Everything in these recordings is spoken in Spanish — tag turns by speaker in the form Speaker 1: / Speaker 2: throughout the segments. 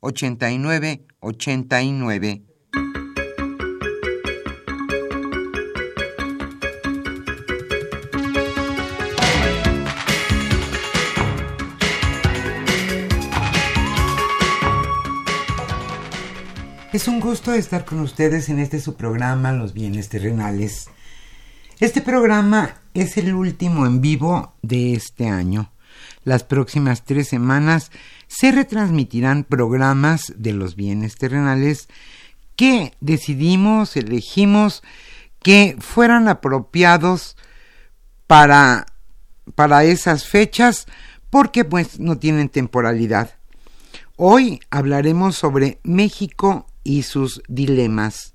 Speaker 1: 89 89. Es un gusto estar con ustedes en este su programa Los bienes terrenales. Este programa es el último en vivo de este año. Las próximas tres semanas se retransmitirán programas de los bienes terrenales que decidimos, elegimos que fueran apropiados para, para esas fechas porque pues no tienen temporalidad. Hoy hablaremos sobre México y sus dilemas.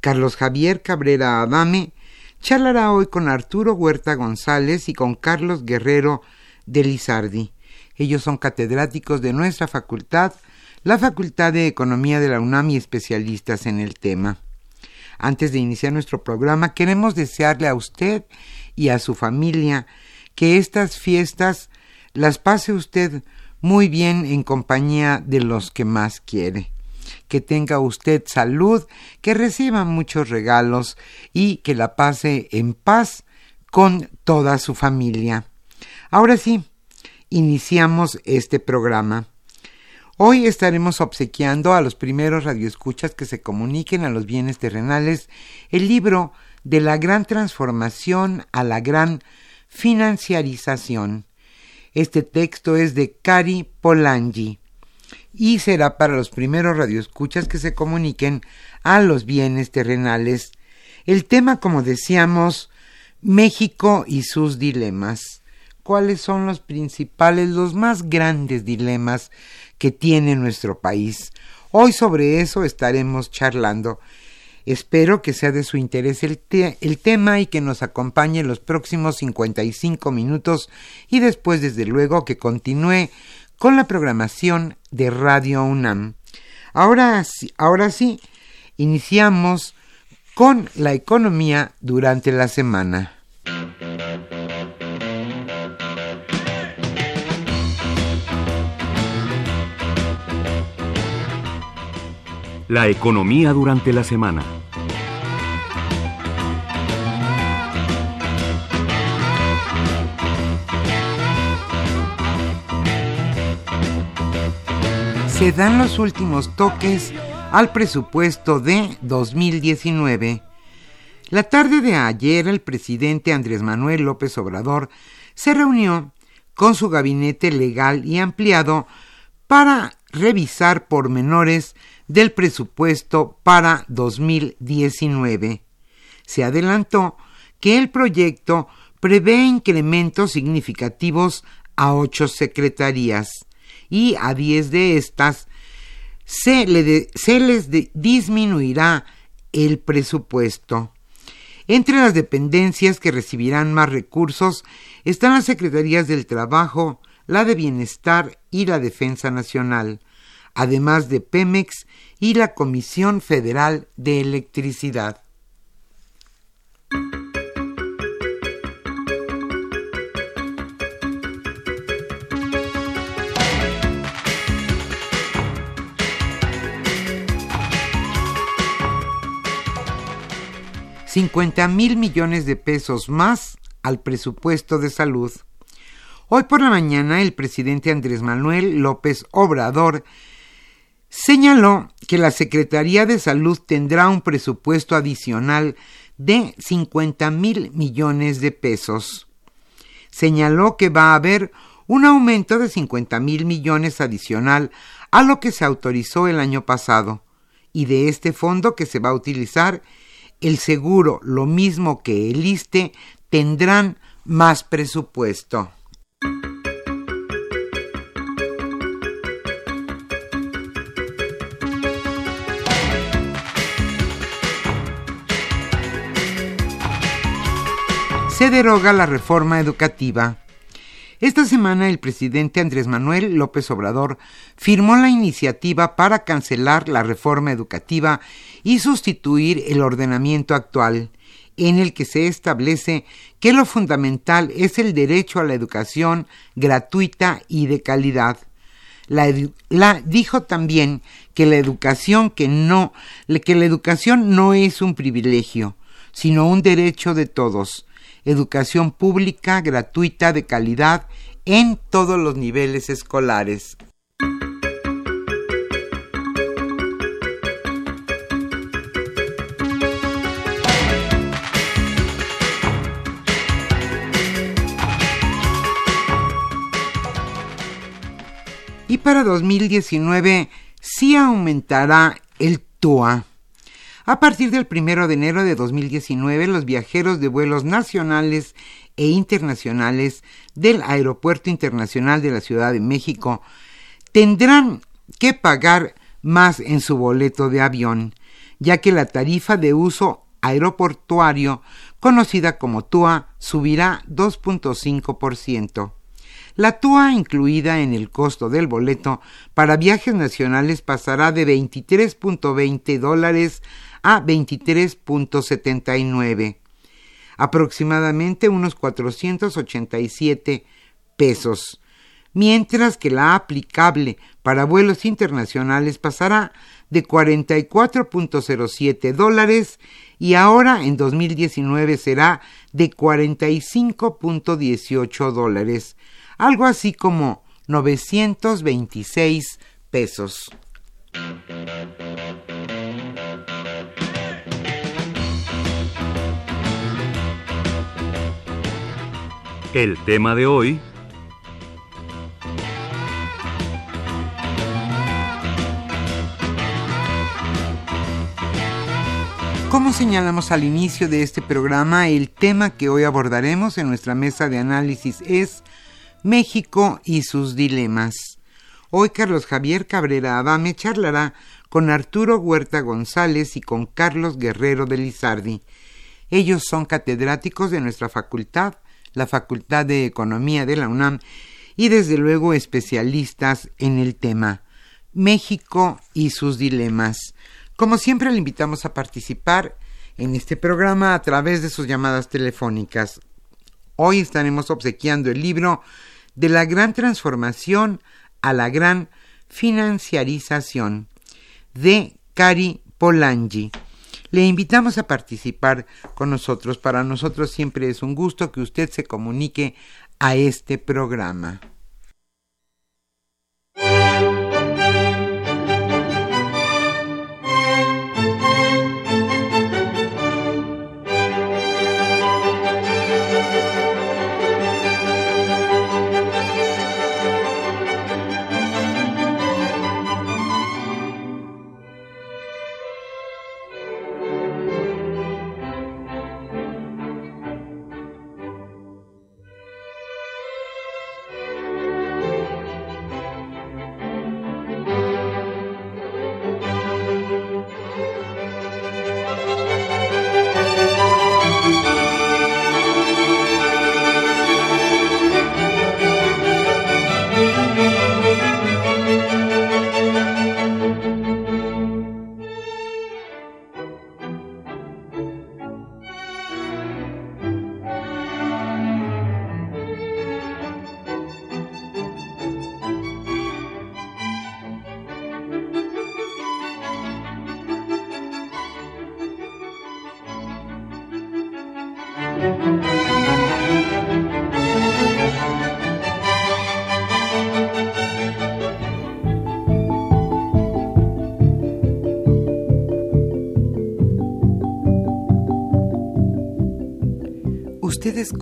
Speaker 1: Carlos Javier Cabrera Adame charlará hoy con Arturo Huerta González y con Carlos Guerrero de Lizardi. Ellos son catedráticos de nuestra facultad, la Facultad de Economía de la UNAM y especialistas en el tema. Antes de iniciar nuestro programa, queremos desearle a usted y a su familia que estas fiestas las pase usted muy bien en compañía de los que más quiere. Que tenga usted salud, que reciba muchos regalos y que la pase en paz con toda su familia. Ahora sí, iniciamos este programa. Hoy estaremos obsequiando a los primeros radioescuchas que se comuniquen a los bienes terrenales el libro de la gran transformación a la gran financiarización. Este texto es de Cari Polanyi y será para los primeros radioescuchas que se comuniquen a los bienes terrenales. El tema, como decíamos, México y sus dilemas cuáles son los principales, los más grandes dilemas que tiene nuestro país. Hoy sobre eso estaremos charlando. Espero que sea de su interés el, tema y que nos acompañe los próximos 55 minutos y después, desde luego, que continúe con la programación de Radio UNAM. Ahora, ahora sí, iniciamos con la economía durante la semana.
Speaker 2: La economía durante la semana.
Speaker 1: Se dan los últimos toques al presupuesto de 2019. La tarde de ayer el presidente Andrés Manuel López Obrador se reunió con su gabinete legal y ampliado para revisar pormenores del presupuesto para 2019. se adelantó que el proyecto prevé incrementos significativos a ocho secretarías y a diez de estas se, les disminuirá el presupuesto. Entre las dependencias que recibirán más recursos están las Secretarías del Trabajo, la de Bienestar y la Defensa Nacional, además de Pemex y la Comisión Federal de Electricidad. 50 mil millones de pesos más al presupuesto de salud. Hoy por la mañana el presidente Andrés Manuel López Obrador señaló que la Secretaría de Salud tendrá un presupuesto adicional de 50 mil millones de pesos. Señaló que va a haber un aumento de 50 mil millones adicional a lo que se autorizó el año pasado, y de este fondo que se va a utilizar el seguro, lo mismo que el ISTE, tendrán más presupuesto. Se deroga la reforma educativa. Esta semana el presidente Andrés Manuel López Obrador firmó la iniciativa para cancelar la reforma educativa y sustituir el ordenamiento actual, en el que se establece que lo fundamental es el derecho a la educación gratuita y de calidad. La, dijo también que la educación que no que la educación no es un privilegio, sino un derecho de todos. Educación pública, gratuita, de calidad en todos los niveles escolares. y para 2019 sí aumentará el TUA. A partir del 1 de enero de 2019, los viajeros de vuelos nacionales e internacionales del Aeropuerto Internacional de la Ciudad de México tendrán que pagar más en su boleto de avión, ya que la tarifa de uso aeroportuario, conocida como TUA, subirá 2.5%. La TUA incluida en el costo del boleto para viajes nacionales pasará de 23.20 dólares a 23.79, aproximadamente unos 487 pesos, mientras que la aplicable para vuelos internacionales pasará de 44.07 dólares y ahora en 2019 será de 45.18 dólares, algo así como 926 pesos.
Speaker 2: El tema de hoy
Speaker 1: Como señalamos al inicio de este programa, el tema que hoy abordaremos en nuestra mesa de análisis es México y sus dilemas. Hoy Carlos Javier Cabrera Adame charlará con Arturo Huerta González y con Carlos Guerrero de Lizardi. Ellos son catedráticos de nuestra facultad, la Facultad de Economía de la UNAM, y desde luego especialistas en el tema México y sus dilemas. Como siempre le invitamos a participar en este programa a través de sus llamadas telefónicas. Hoy estaremos obsequiando el libro de la gran transformación a la gran financiarización de Cari Polanyi. Le invitamos a participar con nosotros. Para nosotros siempre es un gusto que usted se comunique a este programa.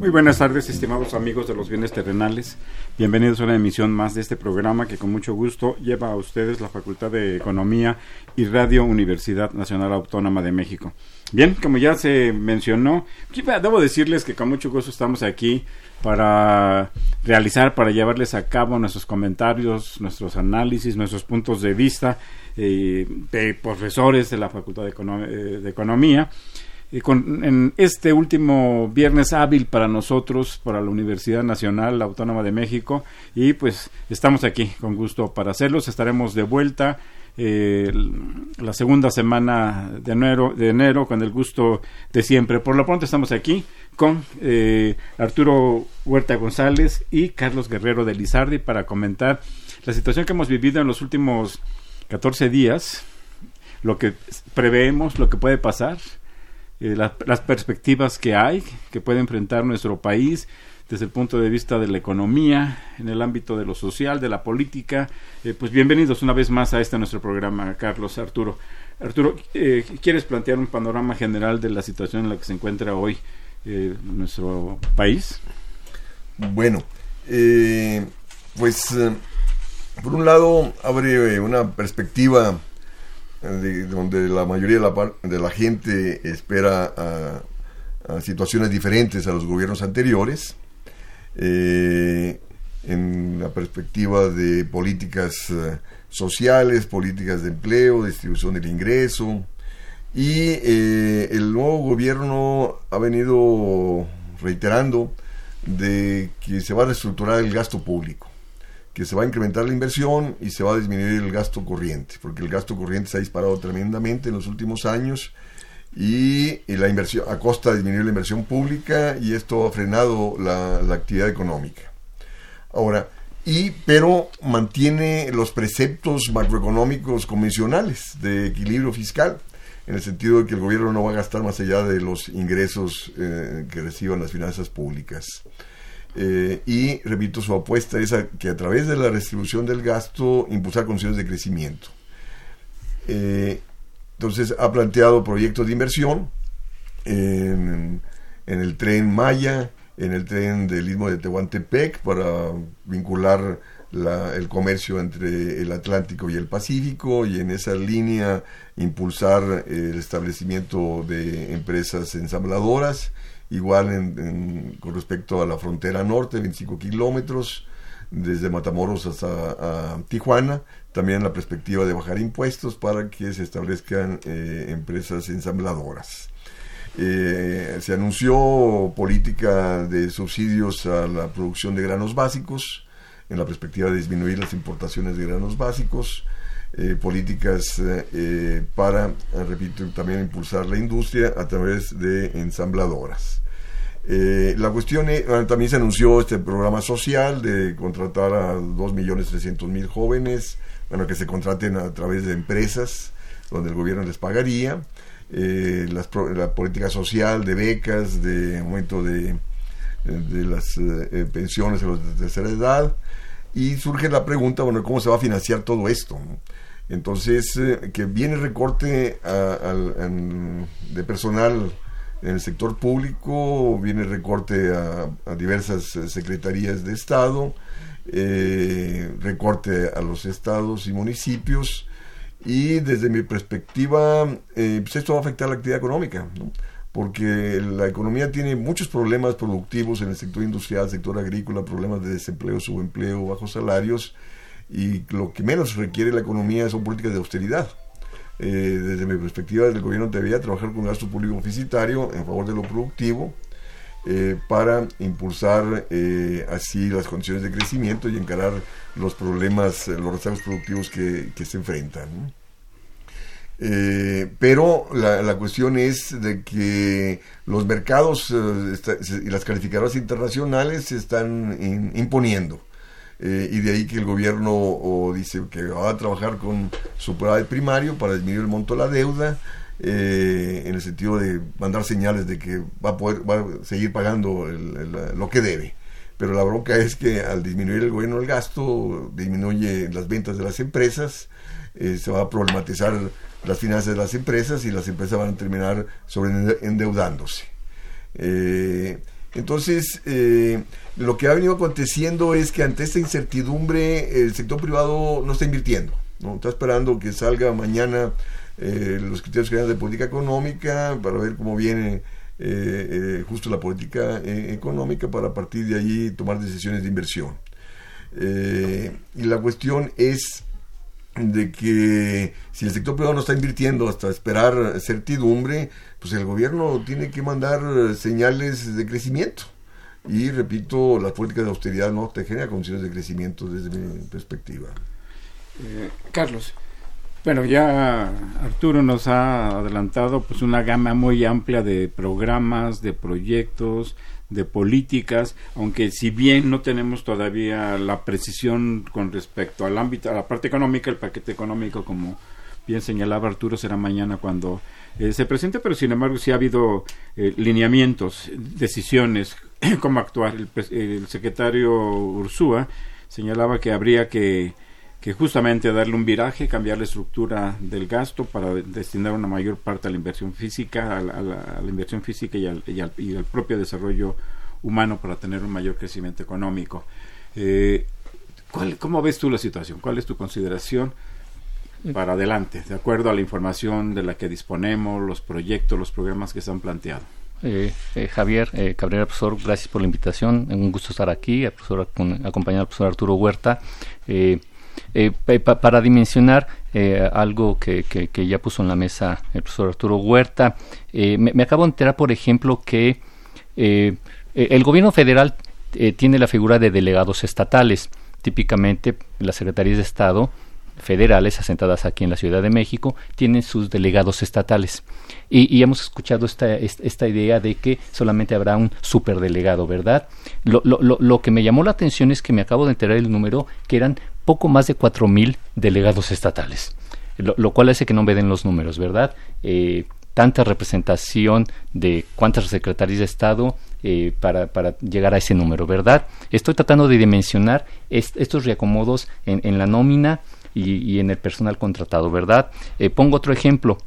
Speaker 3: Muy buenas tardes, estimados amigos de los bienes terrenales. Bienvenidos a una emisión más de este programa que con mucho gusto lleva a ustedes la Facultad de Economía y Radio Universidad Nacional Autónoma de México. Bien, como ya se mencionó, debo decirles que con mucho gusto estamos aquí para realizar, para llevarles a cabo nuestros comentarios, nuestros análisis, nuestros puntos de vista eh, de profesores de la Facultad de, eh, de Economía con, en este último viernes hábil para nosotros, para la Universidad Nacional Autónoma de México, y pues estamos aquí con gusto para hacerlos. Estaremos de vuelta eh, la segunda semana de enero, de enero con el gusto de siempre. Por lo pronto estamos aquí con eh, Arturo Huerta González y Carlos Guerrero de Lizardi para comentar la situación que hemos vivido en los últimos 14 días, lo que preveemos, lo que puede pasar eh, las perspectivas que hay, que puede enfrentar nuestro país desde el punto de vista de la economía, en el ámbito de lo social, de la política. Eh, pues bienvenidos una vez más a este nuestro programa, Carlos Arturo. Arturo, eh, ¿quieres plantear un panorama general de la situación en la que se encuentra hoy nuestro país?
Speaker 4: Bueno, pues por un lado abre una perspectiva donde la mayoría de la, gente espera situaciones diferentes a los gobiernos anteriores, eh, en la perspectiva de políticas eh, sociales, políticas de empleo, distribución del ingreso, y eh, el nuevo gobierno ha venido reiterando de que se va a reestructurar el gasto público que se va a incrementar la inversión y se va a disminuir el gasto corriente, porque el gasto corriente se ha disparado tremendamente en los últimos años y, la inversión a costa de disminuir la inversión pública y esto ha frenado la, actividad económica. Ahora, y pero mantiene los preceptos macroeconómicos convencionales de equilibrio fiscal, en el sentido de que el gobierno no va a gastar más allá de los ingresos eh, que reciban las finanzas públicas. Eh, y repito, su apuesta es que a través de la distribución del gasto impulsar condiciones de crecimiento. Eh, entonces ha planteado proyectos de inversión en, el tren Maya, en el tren del Istmo de Tehuantepec para vincular el comercio entre el Atlántico y el Pacífico y en esa línea impulsar el establecimiento de empresas ensambladoras igual con respecto a la frontera norte, 25 kilómetros, desde Matamoros hasta Tijuana, también la perspectiva de bajar impuestos para que se establezcan eh, empresas ensambladoras. Eh, se anunció política de subsidios a la producción de granos básicos, en la perspectiva de disminuir las importaciones de granos básicos, eh, políticas para, repito, también impulsar la industria a través de ensambladoras. Eh, la cuestión es, también se anunció este programa social de contratar a 2.300.000 jóvenes, bueno, que se contraten a través de empresas donde el gobierno les pagaría, eh, la política social de becas, de aumento de, de las eh, pensiones a los de tercera edad, y surge la pregunta, bueno, ¿cómo se va a financiar todo esto? Entonces, que viene recorte de personal en el sector público viene recorte a, diversas eh, secretarías de Estado, eh, recorte a los estados y municipios y desde mi perspectiva eh, pues esto va a afectar la actividad económica, porque la economía tiene muchos problemas productivos en el sector industrial, sector agrícola, problemas de desempleo, subempleo, bajos salarios y lo que menos requiere la economía son políticas de austeridad. Eh, desde mi perspectiva, el gobierno debería trabajar con gasto público deficitario en favor de lo productivo para impulsar así las condiciones de crecimiento y encarar los problemas, los rezagos productivos que, se enfrentan. pero la, cuestión es de que los mercados y las calificadoras internacionales se están imponiendo. Eh, y de ahí que el gobierno dice que va a trabajar con superávit primario para disminuir el monto de la deuda, eh, en el sentido de mandar señales de que va a poder va a seguir pagando lo que debe. Pero la bronca es que al disminuir el gobierno el gasto, disminuye las ventas de las empresas, eh, se va a problematizar las finanzas de las empresas y las empresas van a terminar sobre endeudándose. Entonces, lo que ha venido aconteciendo es que ante esta incertidumbre el sector privado no está invirtiendo, no está esperando que salga mañana eh, los criterios generales de política económica para ver cómo viene eh, eh, justo la política económica para a partir de ahí tomar decisiones de inversión. y la cuestión es de que si el sector privado no está invirtiendo hasta esperar certidumbre, pues el gobierno tiene que mandar señales de crecimiento. Y repito, la política de austeridad no te genera condiciones de crecimiento desde mi perspectiva.
Speaker 3: Eh, Carlos, bueno, ya Arturo nos ha adelantado pues una gama muy amplia de programas, de proyectos, de políticas, aunque si bien no tenemos todavía la precisión con respecto al ámbito, a la parte económica, el paquete económico, como bien señalaba Arturo, será mañana cuando eh, se presente, pero sin embargo sí ha habido eh, lineamientos, decisiones, cómo actuar. El, secretario Ursúa señalaba que habría que, que justamente darle un viraje, cambiar la estructura del gasto para destinar una mayor parte a la inversión física, a la, inversión física y al, y, al, propio desarrollo humano para tener un mayor crecimiento económico. Eh, ¿cuál, ¿Cómo ves tú la situación? ¿Cuál es tu consideración? Para adelante, de acuerdo a la información de la que disponemos, los proyectos, los programas que se han planteado.
Speaker 5: Eh, eh, Javier eh, Cabrera, profesor, gracias por la invitación. Un gusto estar aquí, profesor, acompañado al profesor Arturo Huerta. para dimensionar algo que, que, ya puso en la mesa el profesor Arturo Huerta, me, acabo de enterar, por ejemplo, que el gobierno federal tiene la figura de delegados estatales. Típicamente, las secretarías de Estado federales asentadas aquí en la Ciudad de México tienen sus delegados estatales. Y, hemos escuchado esta, esta idea de que solamente habrá un superdelegado, ¿verdad? Lo, lo, lo, que me llamó la atención es que me acabo de enterar el número que eran poco más de cuatro mil delegados estatales. Lo, cual hace que no me den los números, ¿verdad? Eh, tanta representación de cuántas secretarías de Estado eh, para, para, llegar a ese número, ¿verdad? Estoy tratando de dimensionar estos reacomodos en, en la nómina y, en el personal contratado, ¿verdad? Eh, pongo otro ejemplo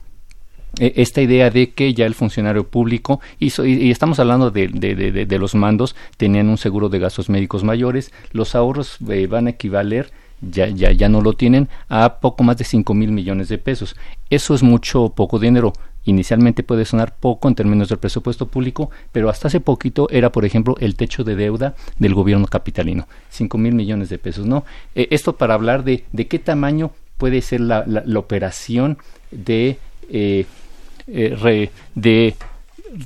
Speaker 5: e, esta idea de que ya el funcionario público hizo, y, estamos hablando de, de, los mandos, tenían un seguro de gastos médicos mayores, los ahorros eh, van a equivaler, ya, ya, ya no lo tienen, a poco más de 5 mil millones de pesos. Eso es mucho poco dinero inicialmente puede sonar poco en términos del presupuesto público, pero hasta hace poquito era, por ejemplo, el techo de deuda del gobierno capitalino, cinco mil millones de pesos, ¿no? Eh, esto para hablar de, de qué tamaño puede ser la, la, operación de, eh, eh, de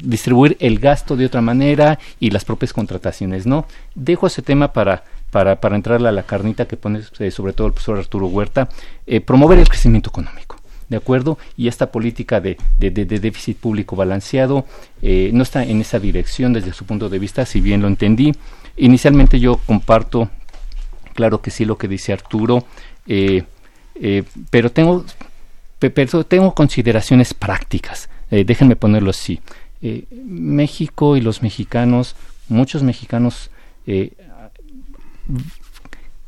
Speaker 5: distribuir el gasto de otra manera y las propias contrataciones, ¿no? Dejo ese tema para para, para entrar a la carnita que pone sobre todo el profesor Arturo Huerta, promover el crecimiento económico. ¿De acuerdo? Y esta política de, déficit público balanceado eh, no está en esa dirección desde su punto de vista, si bien lo entendí. Inicialmente yo comparto, claro que sí, lo que dice Arturo, eh, eh, pero tengo, pero tengo consideraciones prácticas. déjenme ponerlo así. México y los mexicanos, muchos mexicanos,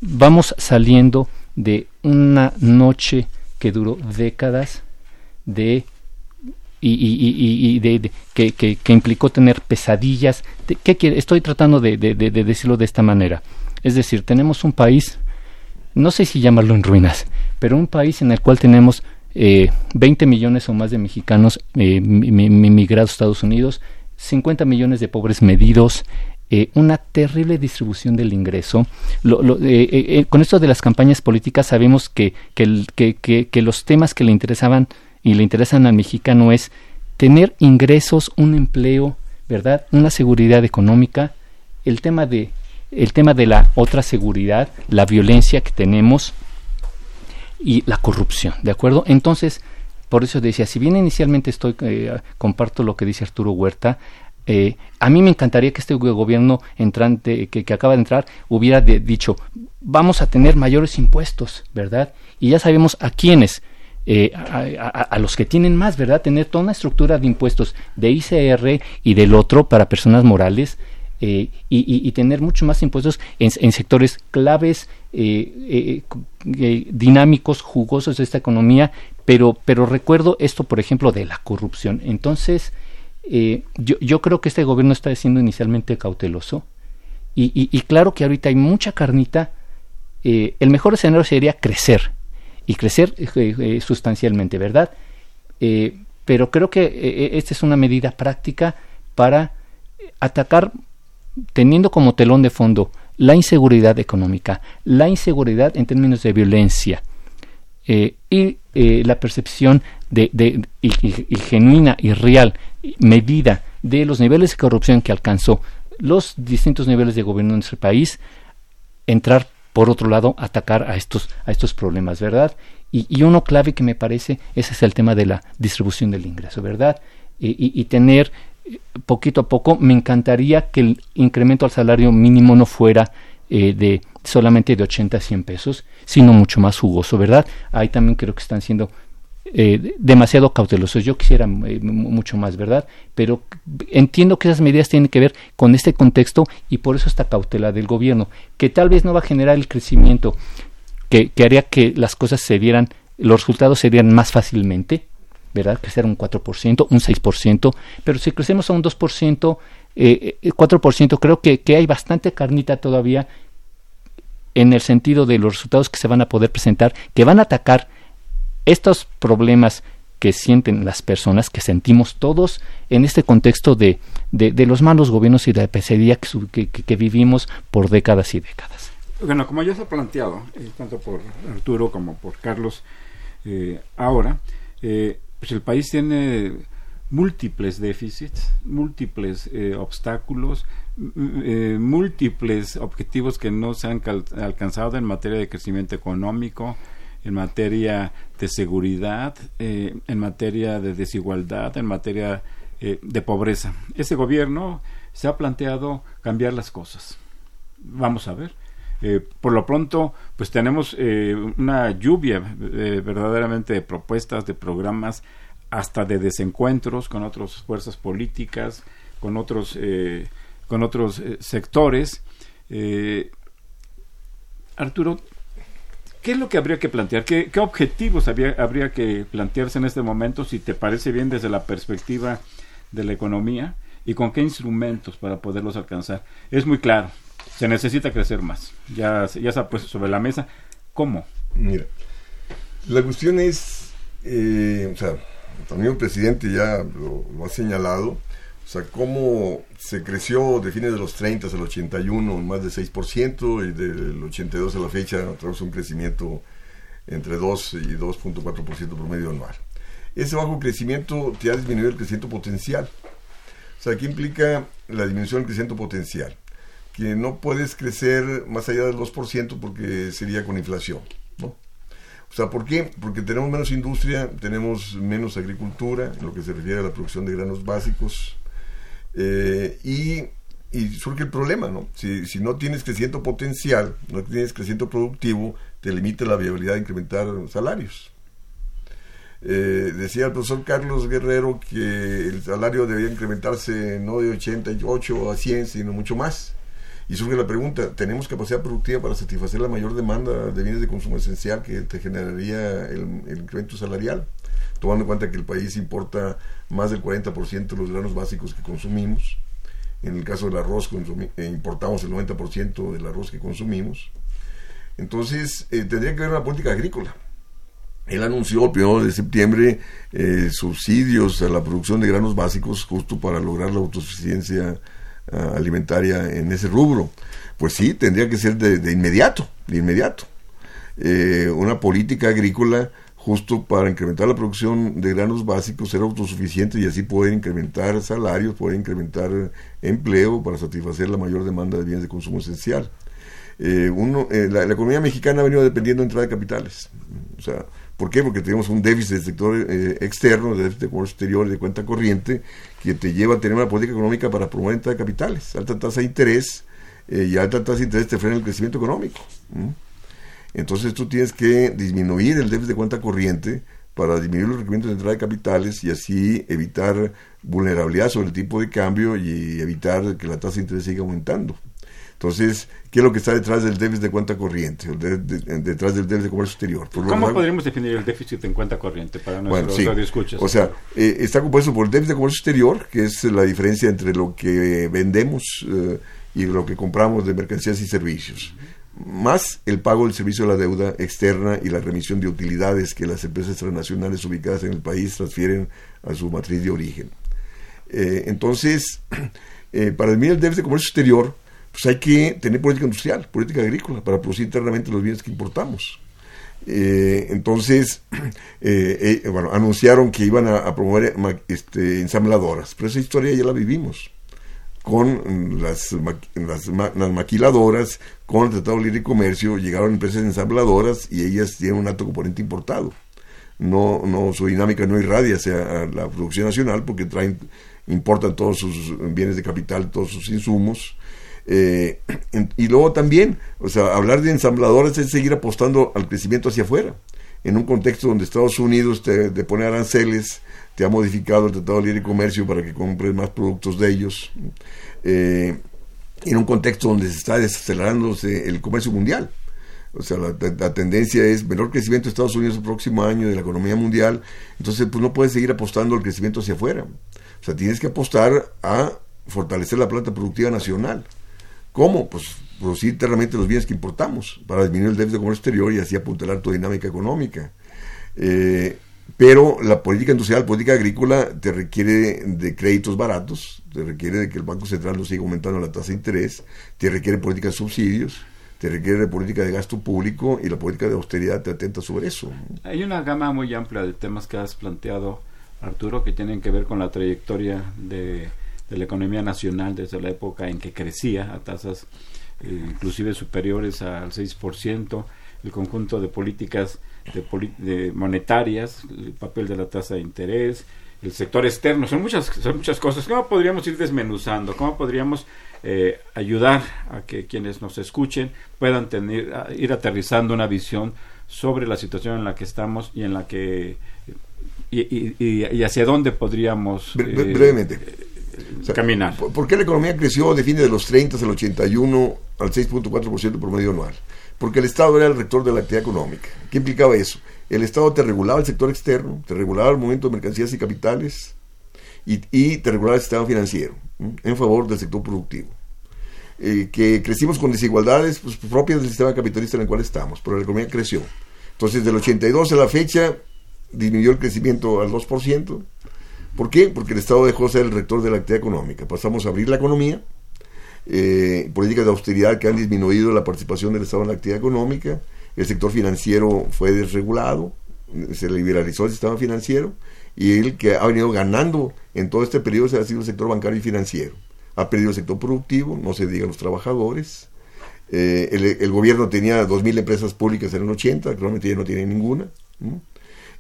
Speaker 5: vamos saliendo de una noche que duró décadas de y, de, que, implicó tener pesadillas. ¿Qué quiere? Estoy tratando de, de, decirlo de esta manera. Es decir, tenemos un país, no sé si llamarlo en ruinas, pero un país en el cual tenemos eh, 20 millones o más de mexicanos eh, migrados a Estados Unidos, 50 millones de pobres medidos, eh, una terrible distribución del ingreso. Lo, eh, eh, con esto de las campañas políticas sabemos que, que, que, que, los temas que le interesaban y le interesan al mexicano es tener ingresos, un empleo, ¿verdad? Una seguridad económica, el tema de el tema de la otra seguridad, la violencia que tenemos y la corrupción, ¿de acuerdo? Entonces, por eso decía, si bien inicialmente estoy eh, comparto lo que dice Arturo Huerta, eh, a mí me encantaría que este gobierno entrante que, acaba de entrar hubiera dicho vamos a tener mayores impuestos, ¿verdad? Y ya sabemos a quiénes. Eh, a, los que tienen más, ¿verdad? Tener toda una estructura de impuestos de ICR y del otro para personas morales eh, y, tener mucho más impuestos en, sectores claves, dinámicos, jugosos de esta economía, pero, pero recuerdo esto, por ejemplo, de la corrupción. Entonces, eh, yo, yo, creo que este gobierno está siendo inicialmente cauteloso y, claro que ahorita hay mucha carnita. Eh, el mejor escenario sería crecer y crecer eh, sustancialmente, ¿verdad? pero creo que esta es una medida práctica para atacar teniendo como telón de fondo la inseguridad económica, la inseguridad en términos de violencia y la percepción de, de y, genuina y real medida de los niveles de corrupción que alcanzó los distintos niveles de gobierno en nuestro país, entrar por otro lado atacar a estos, a estos problemas, ¿verdad? Y, uno clave que me parece, ese es el tema de la distribución del ingreso, ¿verdad? Y, tener eh, poquito a poco, me encantaría que el incremento al salario mínimo no fuera eh, de solamente de 80 a 100 pesos, sino mucho más jugoso, ¿verdad? Ahí también creo que están siendo eh, demasiado cautelosos. Yo quisiera eh, mucho más, ¿verdad? Pero entiendo que esas medidas tienen que ver con este contexto y por eso esta cautela del gobierno, que tal vez no va a generar el crecimiento que, haría que las cosas se dieran, los resultados se dieran más fácilmente, ¿verdad? Crecer un 4%, un 6%, pero si crecemos a un 2%, eh, 4%, creo que, que hay bastante carnita todavía en el sentido de los resultados que se van a poder presentar, que van a atacar estos problemas que sienten las personas, que sentimos todos en este contexto de, de, los malos gobiernos y de la pesadilla que, que, vivimos por décadas y décadas.
Speaker 3: Bueno, como ya se ha planteado, eh, tanto por Arturo como por Carlos, eh, ahora, eh, pues el país tiene múltiples déficits, múltiples obstáculos, múltiples objetivos que no se han alcanzado en materia de crecimiento económico, en materia de seguridad, eh, en materia de desigualdad, en materia eh, de pobreza. Ese gobierno se ha planteado cambiar las cosas. Vamos a ver. Eh, por lo pronto, pues tenemos una lluvia verdaderamente de propuestas, de programas, hasta de desencuentros con otras fuerzas políticas, con otros, con otros sectores. Arturo, ¿Qué es lo que habría que plantear? ¿Qué, objetivos habría que plantearse en este momento, si te parece bien desde la perspectiva de la economía? ¿Y con qué instrumentos para poderlos alcanzar? Es muy claro, se necesita crecer más. Ya, ya se ha puesto sobre la mesa. ¿Cómo?
Speaker 4: Mira, la cuestión es, eh, o sea, también el presidente ya lo ha señalado, o sea, cómo se creció de fines de los 30 al 81 más de 6% y del 82 a la fecha tras un crecimiento entre 2 y 2.4% promedio anual. Ese bajo crecimiento te ha disminuido el crecimiento potencial. O sea, ¿qué implica la disminución del crecimiento potencial? Que no puedes crecer más allá del 2% porque sería con inflación. ¿no? O sea, ¿por qué? Porque tenemos menos industria, tenemos menos agricultura, en lo que se refiere a la producción de granos básicos, eh, y, surge el problema, ¿no? Si, si, no tienes crecimiento potencial, no tienes crecimiento productivo, te limita la viabilidad de incrementar salarios. Eh, decía el profesor Carlos Guerrero que el salario debía incrementarse no de 88 a 100, sino mucho más. Y surge la pregunta, ¿tenemos capacidad productiva para satisfacer la mayor demanda de bienes de consumo esencial que te generaría el, el incremento salarial? tomando en cuenta que el país importa más del 40% de los granos básicos que consumimos. En el caso del arroz, eh, importamos el 90% del arroz que consumimos. Entonces, eh, tendría que haber una política agrícola. Él anunció el 1 de septiembre eh, subsidios a la producción de granos básicos justo para lograr la autosuficiencia ah, alimentaria en ese rubro. Pues sí, tendría que ser de, inmediato, de inmediato. una política agrícola justo para incrementar la producción de granos básicos, ser autosuficiente y así poder incrementar salarios, poder incrementar empleo para satisfacer la mayor demanda de bienes de consumo esencial. Eh, uno, eh, la, economía mexicana ha venido dependiendo de entrada de capitales. O sea, ¿por qué? Porque tenemos un déficit del sector eh, externo, de déficit de comercio exterior y de cuenta corriente, que te lleva a tener una política económica para promover entrada de capitales. Alta tasa de interés y alta tasa de interés te frena el crecimiento económico. Entonces tú tienes que disminuir el déficit de cuenta corriente para disminuir los requerimientos de entrada de capitales y así evitar vulnerabilidad sobre el tipo de cambio y evitar que la tasa de interés siga aumentando. Entonces, ¿qué es lo que está detrás del déficit de cuenta corriente? detrás del déficit de comercio exterior.
Speaker 3: ¿Cómo podríamos definir el déficit en cuenta corriente para nuestros bueno, sí.
Speaker 4: O sea, eh, está compuesto por el déficit de comercio exterior, que es la diferencia entre lo que vendemos eh, y lo que compramos de mercancías y servicios más el pago del servicio de la deuda externa y la remisión de utilidades que las empresas transnacionales ubicadas en el país transfieren a su matriz de origen. Eh, entonces, eh, para el déficit de comercio exterior, pues hay que tener política industrial, política agrícola, para producir internamente los bienes que importamos. Eh, entonces, bueno, anunciaron que iban a, promover este, ensambladoras, pero esa historia ya la vivimos con las, las, maquiladoras, con el Tratado de Libre Comercio, llegaron empresas ensambladoras y ellas tienen un alto componente importado. No, no, su dinámica no irradia hacia la producción nacional porque traen, importan todos sus bienes de capital, todos sus insumos. Eh, y luego también, o sea, hablar de ensambladoras es seguir apostando al crecimiento hacia afuera. En un contexto donde Estados Unidos te, pone aranceles, te ha modificado el Tratado de Libre Comercio para que compres más productos de ellos, eh, en un contexto donde se está desacelerándose el comercio mundial. O sea, la, tendencia es menor crecimiento de Estados Unidos el próximo año de la economía mundial, entonces pues no puedes seguir apostando al crecimiento hacia afuera. O sea, tienes que apostar a fortalecer la planta productiva nacional. ¿Cómo? Pues producir internamente los bienes que importamos para disminuir el déficit de comercio exterior y así apuntalar tu dinámica económica. Eh, pero la política industrial, la política agrícola, te requiere de créditos baratos, te requiere de que el Banco Central no siga aumentando la tasa de interés, te requiere política de subsidios, te requiere de política de gasto público y la política de austeridad te atenta sobre eso.
Speaker 3: Hay una gama muy amplia de temas que has planteado, Arturo, que tienen que ver con la trayectoria de, la economía nacional desde la época en que crecía a tasas eh, inclusive superiores al 6%, el conjunto de políticas de, monetarias, el papel de la tasa de interés, el sector externo, son muchas, son muchas cosas. ¿Cómo podríamos ir desmenuzando? ¿Cómo podríamos eh, ayudar a que quienes nos escuchen puedan tener, ir aterrizando una visión sobre la situación en la que estamos y en la que y, hacia dónde podríamos
Speaker 4: eh, brevemente
Speaker 3: caminar.
Speaker 4: ¿Por qué la economía creció de fines de los 30 al 81 al 6.4% por medio anual? porque el Estado era el rector de la actividad económica. ¿Qué implicaba eso? El Estado te regulaba el sector externo, te regulaba el movimiento de mercancías y capitales y, te regulaba el sistema financiero en favor del sector productivo. Eh, que crecimos con desigualdades pues, propias del sistema capitalista en el cual estamos, pero la economía creció. Entonces, del 82 a la fecha, disminuyó el crecimiento al 2%. ¿Por qué? Porque el Estado dejó de ser el rector de la actividad económica. Pasamos a abrir la economía, eh, políticas de austeridad que han disminuido la participación del Estado en la actividad económica, el sector financiero fue desregulado, se liberalizó el sistema financiero y el que ha venido ganando en todo este periodo ha sido el sector bancario y financiero. Ha perdido el sector productivo, no se diga los trabajadores. Eh, el, gobierno tenía 2.000 empresas públicas en el 80, actualmente ya no tiene ninguna.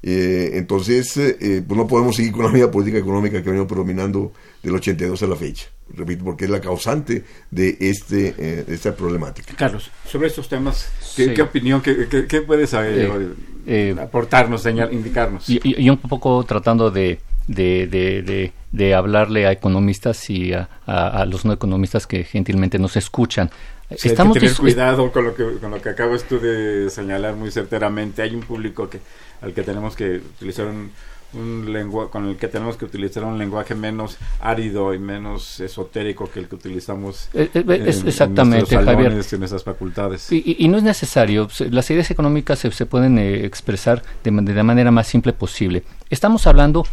Speaker 4: Eh, entonces, eh, pues no podemos seguir con la misma política económica que ha venido predominando del 82 a la fecha repito, porque es la causante de este eh, esta problemática.
Speaker 3: Carlos, sobre estos temas, ¿qué, opinión, qué, qué, puedes saber, eh, eh, aportarnos, señal, indicarnos?
Speaker 5: Y, un poco tratando de, de, de, hablarle a economistas y a, a, los no economistas que gentilmente nos escuchan.
Speaker 3: Estamos hay que tener cuidado con lo que con lo que acabas tú de señalar muy certeramente. Hay un público que al que tenemos que utilizar un, un lenguaje con el que tenemos que utilizar un lenguaje menos árido y menos esotérico que el que utilizamos
Speaker 5: eh, eh, es, exactamente en Javier.
Speaker 3: en esas facultades.
Speaker 5: Y, no es necesario las ideas económicas se, pueden eh, expresar de, de, la manera más simple posible. Estamos hablando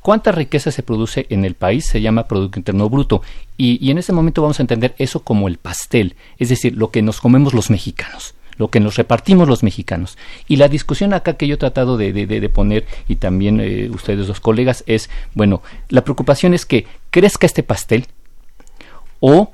Speaker 5: cuánta riqueza se produce en el país se llama Producto Interno Bruto. Y, y en ese momento vamos a entender eso como el pastel, es decir, lo que nos comemos los mexicanos lo que nos repartimos los mexicanos. Y la discusión acá que yo he tratado de, de, poner, y también eh, ustedes los colegas, es, bueno, la preocupación es que crezca este pastel o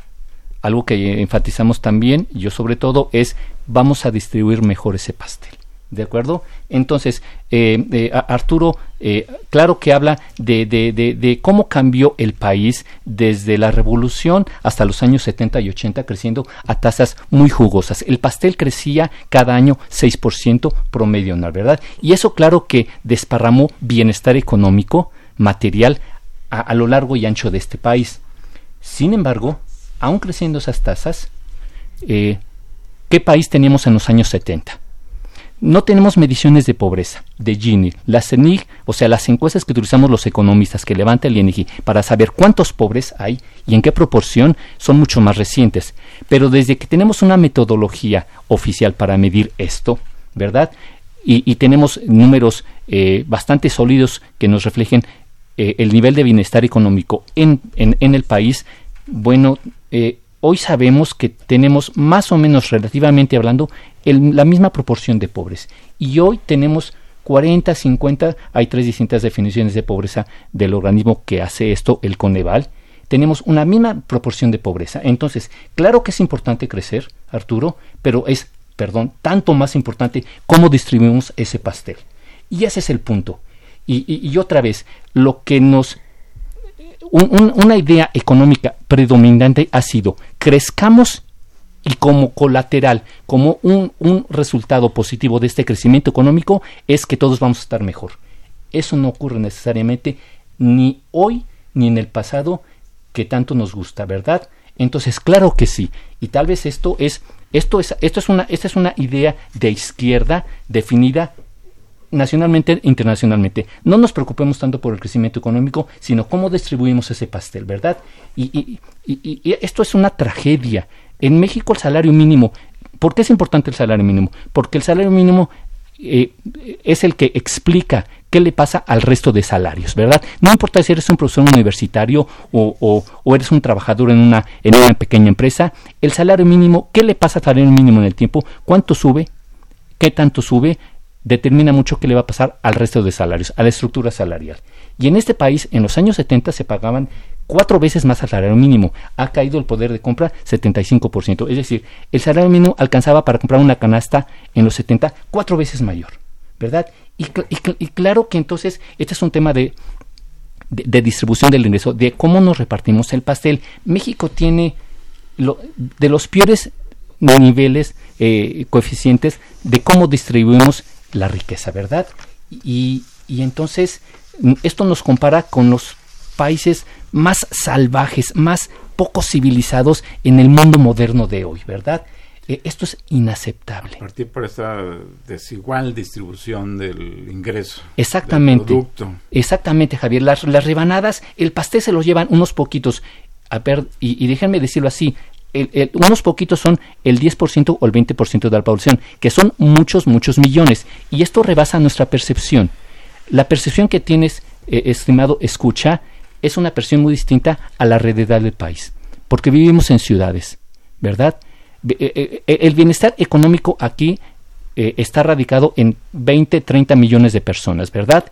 Speaker 5: algo que enfatizamos también, yo sobre todo, es vamos a distribuir mejor ese pastel. ¿De acuerdo? Entonces, eh, eh, Arturo, eh, claro que habla de, cómo cambió el país desde la revolución hasta los años 70 y 80, creciendo a tasas muy jugosas. El pastel crecía cada año 6% promedio, ¿no? ¿verdad? Y eso, claro que desparramó bienestar económico, material, a, a lo largo y ancho de este país. Sin embargo, aún creciendo esas tasas, ¿qué país teníamos en los años 70? No tenemos mediciones de pobreza de Gini. La CENIG, o sea, las encuestas que utilizamos los economistas que levanta el INEGI para saber cuántos pobres hay y en qué proporción son mucho más recientes. Pero desde que tenemos una metodología oficial para medir esto, ¿verdad? Y, tenemos números eh, bastante sólidos que nos reflejen eh, el nivel de bienestar económico en, en, el país, bueno, eh, hoy sabemos que tenemos más o menos relativamente hablando la misma proporción de pobres. Y hoy tenemos 40, 50, hay tres distintas definiciones de pobreza del organismo que hace esto, el Coneval. Tenemos una misma proporción de pobreza. Entonces, claro que es importante crecer, Arturo, pero es, perdón, tanto más importante cómo distribuimos ese pastel. Y ese es el punto. Y, otra vez, lo que nos una idea económica predominante ha sido crezcamos y como colateral, como un, un, resultado positivo de este crecimiento económico, es que todos vamos a estar mejor. Eso no ocurre necesariamente ni hoy ni en el pasado que tanto nos gusta, ¿verdad? Entonces, claro que sí. Y tal vez esto es, esto es, esto es una, esta es una idea de izquierda definida nacionalmente internacionalmente. No nos preocupemos tanto por el crecimiento económico, sino cómo distribuimos ese pastel, ¿verdad? y, y, y esto es una tragedia. En México el salario mínimo, ¿por qué es importante el salario mínimo? Porque el salario mínimo eh, es el que explica qué le pasa al resto de salarios, ¿verdad? No importa si eres un profesor universitario o, eres un trabajador en una, en una pequeña empresa, el salario mínimo, ¿qué le pasa al salario mínimo en el tiempo? ¿Cuánto sube? ¿Qué tanto sube? Determina mucho qué le va a pasar al resto de salarios, a la estructura salarial. Y en este país, en los años 70 se pagaban cuatro veces más al salario mínimo. Ha caído el poder de compra 75%. Es decir, el salario mínimo alcanzaba para comprar una canasta en los 70 cuatro veces mayor. ¿Verdad? Y, claro que entonces este es un tema de, de, distribución del ingreso, de cómo nos repartimos el pastel. México tiene lo, de los peores niveles eh, coeficientes de cómo distribuimos la riqueza, ¿verdad? Y, y entonces esto nos compara con los países más salvajes, más poco civilizados en el mundo moderno de hoy, ¿verdad? Eh, esto es inaceptable.
Speaker 3: Partir por esta desigual distribución del ingreso.
Speaker 5: Exactamente. producto. Exactamente, Javier. Las, las rebanadas, el pastel se los llevan unos poquitos. A ver, y, déjenme decirlo así, unos poquitos son el 10% o el 20% de la población, que son muchos, muchos millones. Y esto rebasa nuestra percepción. La percepción que tienes, eh, estimado, escucha, es una percepción muy distinta a la realidad del país, porque vivimos en ciudades, ¿verdad? Eh, eh, el bienestar económico aquí está radicado en 20, 30 millones de personas, ¿verdad?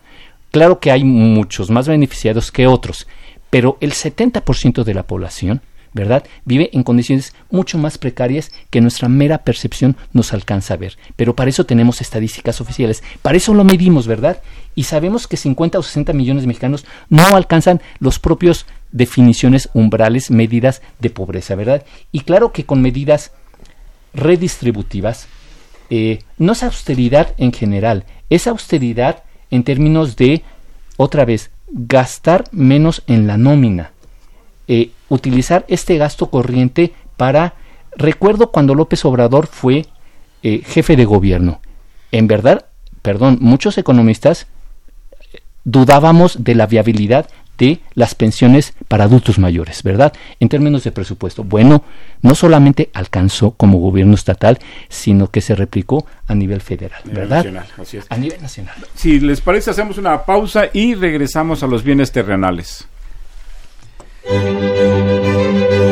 Speaker 5: Claro que hay muchos más beneficiados que otros, pero el 70% de la población ¿verdad? Vive en condiciones mucho más precarias que nuestra mera percepción nos alcanza a ver. Pero para eso tenemos estadísticas oficiales, para eso lo medimos, ¿verdad? Y sabemos que 50 o 60 millones de mexicanos no alcanzan los propios definiciones umbrales, medidas de pobreza, ¿verdad? Y claro que con medidas redistributivas, eh, no es austeridad en general, es austeridad en términos de, otra vez, gastar menos en la nómina, eh, utilizar este gasto corriente para... Recuerdo cuando López Obrador fue eh, jefe de gobierno. En verdad, perdón, muchos economistas eh, dudábamos de la viabilidad de las pensiones para adultos mayores, ¿verdad? En términos de presupuesto. Bueno, no solamente alcanzó como gobierno estatal, sino que se replicó a nivel federal, ¿verdad?
Speaker 3: A nivel nacional. Si les parece, hacemos una pausa y regresamos a los bienes terrenales.
Speaker 1: Thank you.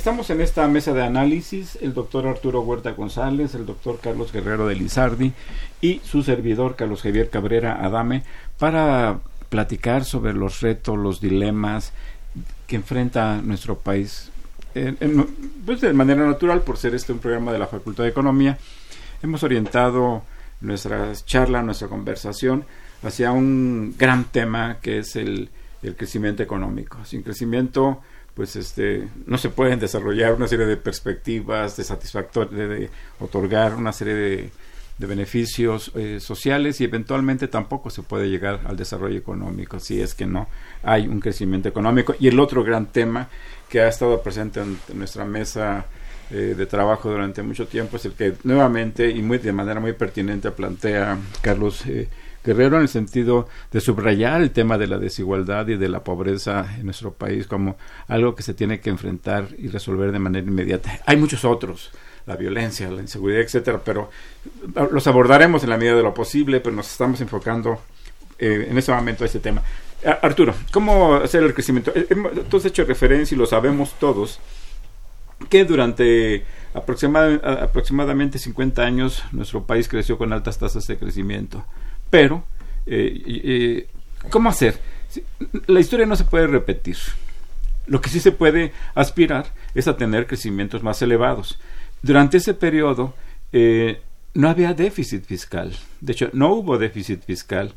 Speaker 3: Estamos en esta mesa de análisis, el doctor Arturo Huerta González, el doctor Carlos Guerrero de Lizardi y su servidor Carlos Javier Cabrera Adame para platicar sobre los retos, los dilemas que enfrenta nuestro país. pues de manera natural, por ser este un programa de la Facultad de Economía, hemos orientado nuestra charla, nuestra conversación hacia un gran tema que es el, el crecimiento económico. Sin crecimiento pues este no se pueden desarrollar una serie de perspectivas de satisfactorias de, otorgar una serie de, beneficios eh, sociales y eventualmente tampoco se puede llegar al desarrollo económico si es que no hay un crecimiento económico. Y el otro gran tema que ha estado presente en, nuestra mesa eh, de trabajo durante mucho tiempo es el que nuevamente y muy de manera muy pertinente plantea Carlos eh, Guerrero en el sentido de subrayar el tema de la desigualdad y de la pobreza en nuestro país como algo que se tiene que enfrentar y resolver de manera inmediata. Hay muchos otros, la violencia, la inseguridad, etcétera, pero los abordaremos en la medida de lo posible, pero nos estamos enfocando eh, en este momento a este tema. Arturo, ¿cómo hacer el crecimiento? Eh, tú has hecho referencia y lo sabemos todos que durante aproximadamente 50 años nuestro país creció con altas tasas de crecimiento. Pero, eh, eh, ¿cómo hacer? La historia no se puede repetir. Lo que sí se puede aspirar es a tener crecimientos más elevados. Durante ese periodo eh, no había déficit fiscal. De hecho, no hubo déficit fiscal.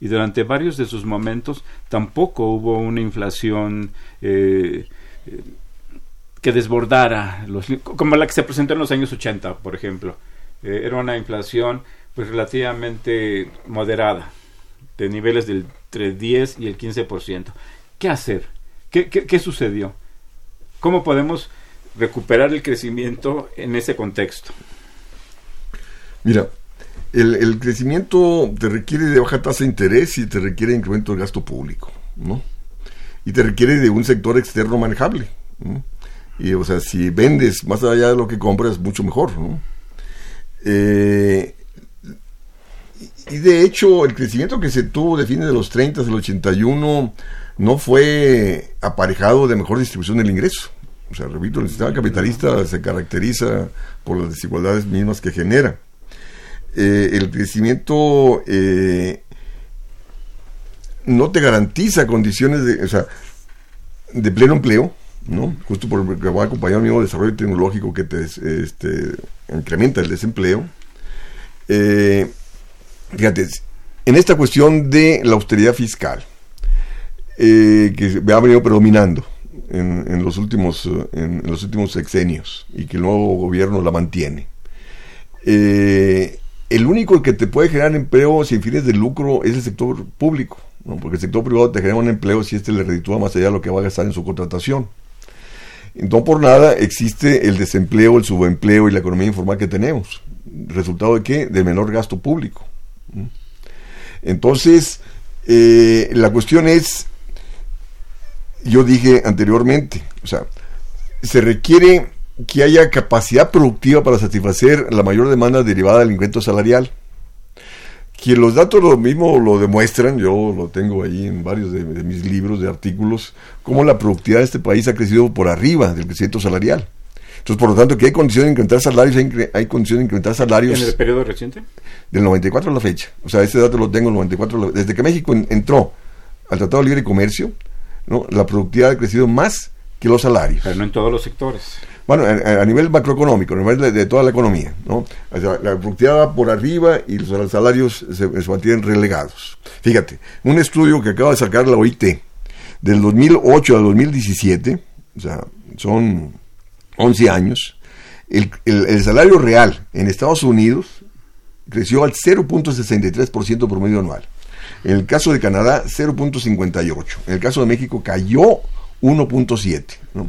Speaker 3: Y durante varios de sus momentos tampoco hubo una inflación que desbordara, los, como la que se presentó en los años 80, por ejemplo. era una inflación pues relativamente moderada, de niveles del entre 10 y el 15%. ¿Qué hacer? ¿Qué, qué, sucedió? ¿Cómo podemos recuperar el crecimiento en ese contexto?
Speaker 4: Mira, el, el, crecimiento te requiere de baja tasa de interés y te requiere incremento del gasto público, ¿no? Y te requiere de un sector externo manejable, Y, o sea, si vendes más allá de lo que compras, mucho mejor, ¿no? Eh, y de hecho, el crecimiento que se tuvo de fines de los 30 al 81 no fue aparejado de mejor distribución del ingreso. O sea, repito, el sistema capitalista se caracteriza por las desigualdades mismas que genera. Eh, el crecimiento eh, no te garantiza condiciones de, o sea, de pleno empleo, ¿no? Justo porque va a acompañar un mismo desarrollo tecnológico que te este, incrementa el desempleo. Eh, Fíjate, en esta cuestión de la austeridad fiscal, eh, que ha venido predominando en, los últimos, eh, en, los últimos sexenios y que el nuevo gobierno la mantiene, eh, el único que te puede generar empleo sin fines de lucro es el sector público, porque el sector privado te genera un empleo si este le reditúa más allá de lo que va a gastar en su contratación. No por nada existe el desempleo, el subempleo y la economía informal que tenemos. ¿Resultado de qué? Del menor gasto público. Entonces, eh, la cuestión es, yo dije anteriormente, o sea, se requiere que haya capacidad productiva para satisfacer la mayor demanda derivada del incremento salarial. Que los datos lo mismo lo demuestran, yo lo tengo ahí en varios de, de mis libros, de artículos, cómo la productividad de este país ha crecido por arriba del crecimiento salarial. Entonces, por lo tanto, que hay condiciones de incrementar salarios, hay, hay condiciones de incrementar salarios.
Speaker 3: ¿En el periodo reciente?
Speaker 4: Del 94 a la fecha. O sea, ese dato lo tengo en el 94. Desde que México entró al Tratado de Libre Comercio, ¿no? la productividad ha crecido más que los salarios.
Speaker 3: Pero no en todos los sectores.
Speaker 4: Bueno, a, nivel macroeconómico, a nivel de, toda la economía, ¿no? la productividad va por arriba y los salarios se, se, mantienen relegados. Fíjate, un estudio que acaba de sacar la OIT del 2008 al 2017, o sea, son 11 años, el, el, salario real en Estados Unidos creció al 0.63% promedio anual. En el caso de Canadá, 0.58. En el caso de México cayó 1.7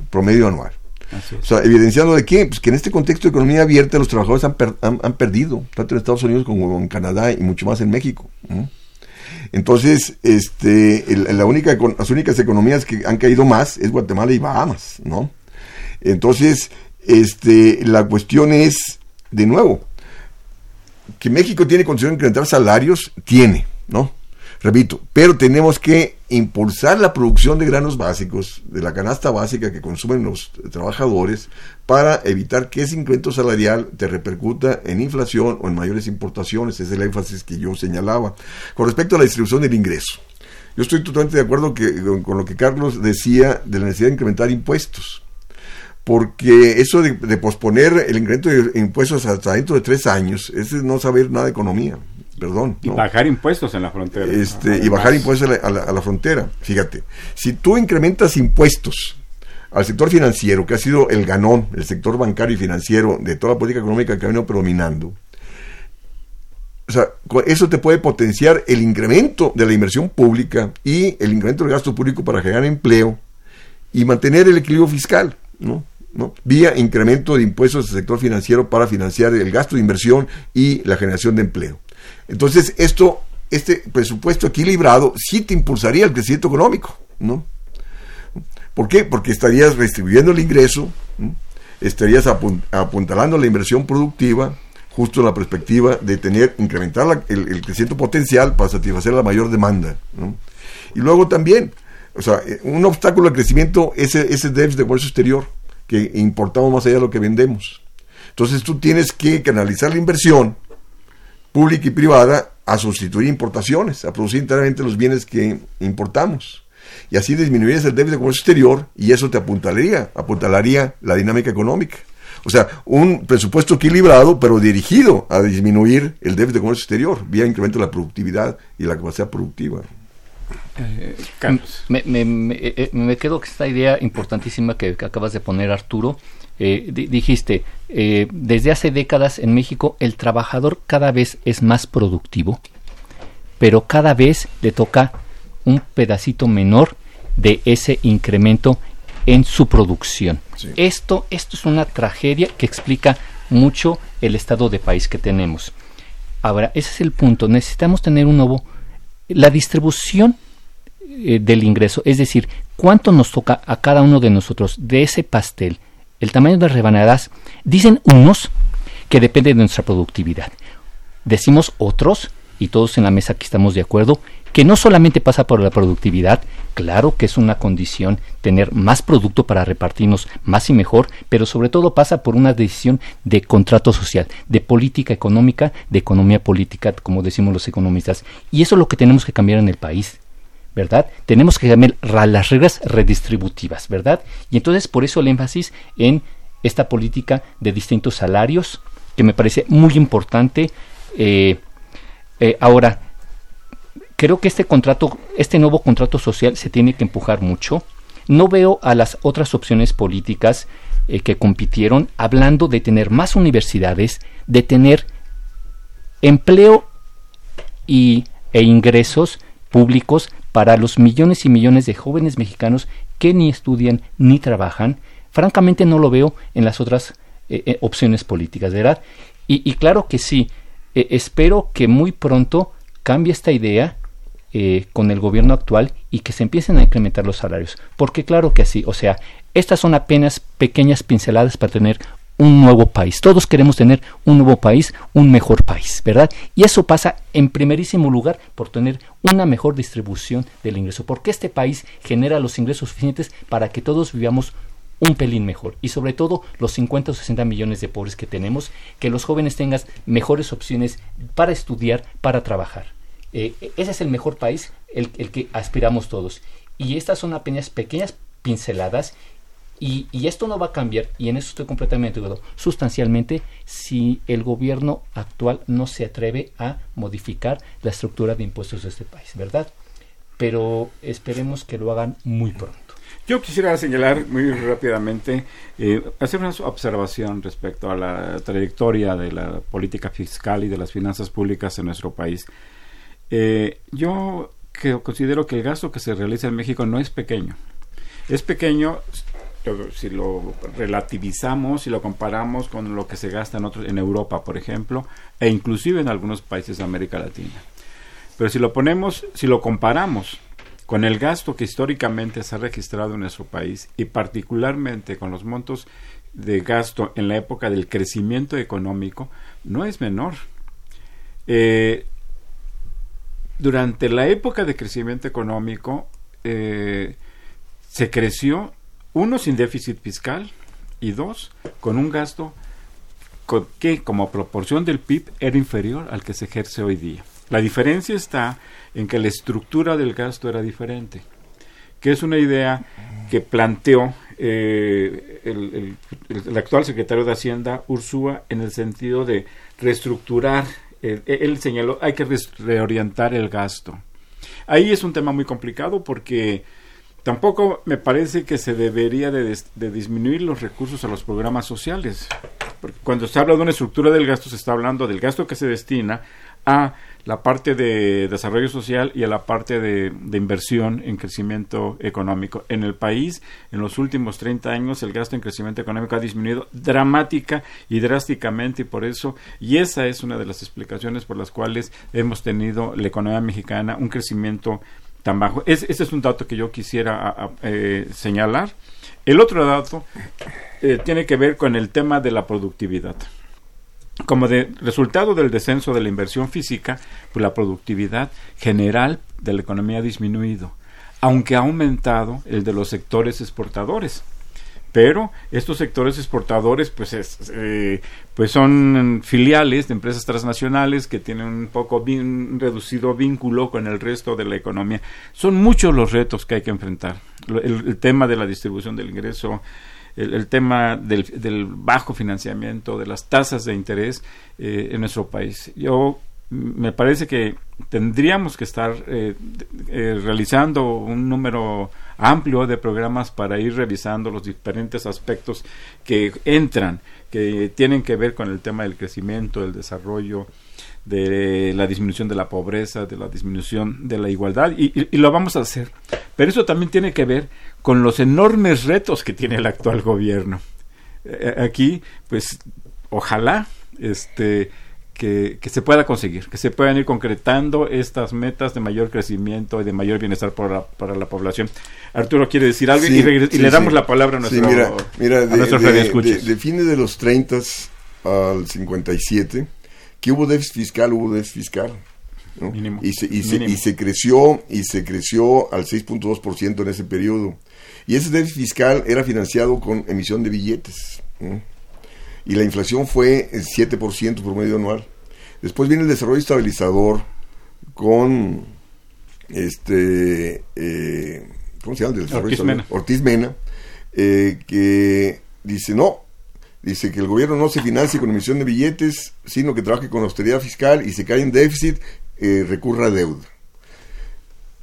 Speaker 4: promedio anual. O sea, evidenciando de qué? Pues que en este contexto de economía abierta los trabajadores han, han, perdido, tanto en Estados Unidos como en Canadá y mucho más en México. Entonces, este, la única, las únicas economías que han caído más es Guatemala y Bahamas, ¿no? Entonces, este, la cuestión es, de nuevo, que México tiene condición de incrementar salarios, tiene, ¿no? Repito, pero tenemos que impulsar la producción de granos básicos, de la canasta básica que consumen los trabajadores, para evitar que ese incremento salarial te repercuta en inflación o en mayores importaciones. Ese es el énfasis que yo señalaba. Con respecto a la distribución del ingreso, yo estoy totalmente de acuerdo con, lo que Carlos decía de la necesidad de incrementar impuestos porque eso de, posponer el incremento de impuestos hasta dentro de tres años, ese es no saber nada de economía perdón.
Speaker 3: Y bajar impuestos en la frontera.
Speaker 4: Este, y bajar impuestos a la, frontera. Fíjate, si tú incrementas impuestos al sector financiero, que ha sido el ganón, el sector bancario y financiero de toda la política económica que ha venido predominando, o sea, eso te puede potenciar el incremento de la inversión pública y el incremento del gasto público para generar empleo y mantener el equilibrio fiscal, ¿no? Vía incremento de impuestos al sector financiero para financiar el gasto de inversión y la generación de empleo. Entonces, esto, este presupuesto equilibrado sí te impulsaría el crecimiento económico, ¿no? ¿Por qué? Porque estarías redistribuyendo el ingreso, estarías apuntalando la inversión productiva, justo en la perspectiva de tener, incrementar el, crecimiento potencial para satisfacer la mayor demanda. Y luego también, o sea, un obstáculo al crecimiento es ese déficit de comercio exterior, que importamos más allá de lo que vendemos. Entonces tú tienes que canalizar la inversión pública y privada a sustituir importaciones, a producir enteramente los bienes que importamos. Y así disminuirías el déficit de comercio exterior y eso te apuntalaría, apuntalaría la dinámica económica. O sea, un presupuesto equilibrado, pero dirigido a disminuir el déficit de comercio exterior, vía incremento de la productividad y la capacidad productiva.
Speaker 5: Eh, me, eh, eh, me, quedo con esta idea importantísima que acabas de poner, Arturo, eh, dijiste, eh, desde hace décadas en México el trabajador cada vez es más productivo, pero cada vez le toca un pedacito menor de ese incremento en su producción. Esto, esto es una tragedia que explica mucho el estado de país que tenemos. Ahora, ese es el punto. Necesitamos tener un nuevo... La distribución eh, del ingreso, es decir, cuánto nos toca a cada uno de nosotros de ese pastel el tamaño de las rebanadas, dicen unos que depende de nuestra productividad. Decimos otros, y todos en la mesa aquí estamos de acuerdo, que no solamente pasa por la productividad, claro que es una condición tener más producto para repartirnos más y mejor, pero sobre todo pasa por una decisión de contrato social, de política económica, de economía política, como decimos los economistas. Y eso es lo que tenemos que cambiar en el país. ¿Verdad? Tenemos que cambiar las reglas redistributivas, ¿verdad? Y entonces por eso el énfasis en esta política de distintos salarios, que me parece muy importante. Eh, eh, ahora, creo que este contrato, este nuevo contrato social se tiene que empujar mucho. No veo a las otras opciones políticas eh, que compitieron hablando de tener más universidades, de tener empleo y, e ingresos públicos para los millones y millones de jóvenes mexicanos que ni estudian ni trabajan, francamente no lo veo en las otras eh, eh, opciones políticas, ¿verdad? Y, claro que sí, eh, espero que muy pronto cambie esta idea con el gobierno actual y que se empiecen a incrementar los salarios, porque claro que sí, o sea, estas son apenas pequeñas pinceladas para tener un nuevo país. Todos queremos tener un nuevo país, un mejor país, ¿verdad? Y eso pasa en primerísimo lugar por tener una mejor distribución del ingreso, porque este país genera los ingresos suficientes para que todos vivamos un pelín mejor y sobre todo los 50 o 60 millones de pobres que tenemos, que los jóvenes tengan mejores opciones para estudiar, para trabajar. Eh, ese es el mejor país, el, el que aspiramos todos. Y estas son apenas pequeñas pinceladas y, esto no va a cambiar, y en eso estoy completamente de acuerdo, sustancialmente si el gobierno actual no se atreve a modificar la estructura de impuestos de este país, ¿verdad? Pero esperemos que lo hagan muy pronto.
Speaker 3: Yo quisiera señalar muy rápidamente, eh, hacer una observación respecto a la trayectoria de la política fiscal y de las finanzas públicas en nuestro país. Eh, yo que considero que el gasto que se realiza en México no es pequeño. Es pequeño si lo relativizamos y lo comparamos con lo que se gasta en otros en Europa, por ejemplo, e inclusive en algunos países de América Latina. Pero si lo ponemos, si lo comparamos con el gasto que históricamente se ha registrado en nuestro país y particularmente con los montos de gasto en la época del crecimiento económico, no es menor. Eh, durante la época de crecimiento económico eh, se creció, uno, sin déficit fiscal y dos, con un gasto que como proporción del PIB era inferior al que se ejerce hoy día. La diferencia está en que la estructura del gasto era diferente, que es una idea que planteó eh, el, actual secretario de Hacienda, Ursúa, en el sentido de reestructurar, eh, él señaló, hay que reorientar el gasto. Ahí es un tema muy complicado porque tampoco me parece que se debería de, disminuir los recursos a los programas sociales. Porque cuando se habla de una estructura del gasto, se está hablando del gasto que se destina a la parte de desarrollo social y a la parte de, inversión en crecimiento económico. En el país, en los últimos 30 años, el gasto en crecimiento económico ha disminuido dramática y drásticamente y por eso, y esa es una de las explicaciones por las cuales hemos tenido la economía mexicana un crecimiento tan bajo. ese es un dato que yo quisiera eh, señalar. El otro dato eh, tiene que ver con el tema de la productividad como de resultado del descenso de la inversión física, pues la productividad general de la economía ha disminuido, aunque ha aumentado el de los sectores exportadores. Pero estos sectores exportadores, pues, eh, pues son filiales de empresas transnacionales que tienen un poco reducido vínculo con el resto de la economía. Son muchos los retos que hay que enfrentar. el tema de la distribución del ingreso el, tema del, bajo financiamiento, de las tasas de interés eh, en nuestro país. Yo me parece que tendríamos que estar eh, eh, realizando un número amplio de programas para ir revisando los diferentes aspectos que entran, que tienen que ver con el tema del crecimiento, del desarrollo, de la disminución de la pobreza, de la disminución de la igualdad, y, lo vamos a hacer. Pero eso también tiene que ver con los enormes retos que tiene el actual gobierno. Eh, aquí, pues, ojalá este, que, se pueda conseguir, que se puedan ir concretando estas metas de mayor crecimiento y de mayor bienestar para la, para la población. Arturo quiere decir algo y, le damos la palabra a nuestro,
Speaker 4: mira, mira, de, de, de, fines de los 30 al 57 que hubo déficit fiscal, hubo déficit fiscal. Y, se, y, se, y, se, creció y se creció al 6.2% en ese periodo. Y ese déficit fiscal era financiado con emisión de billetes. Y la inflación fue el 7% promedio anual. Después viene el desarrollo estabilizador con este eh, ¿cómo se llama? El desarrollo
Speaker 3: Ortiz Mena,
Speaker 4: Ortiz Mena eh, que dice no Dice que el gobierno no se financie con emisión de billetes, sino que trabaje con austeridad fiscal y se cae en déficit, eh, recurra a deuda.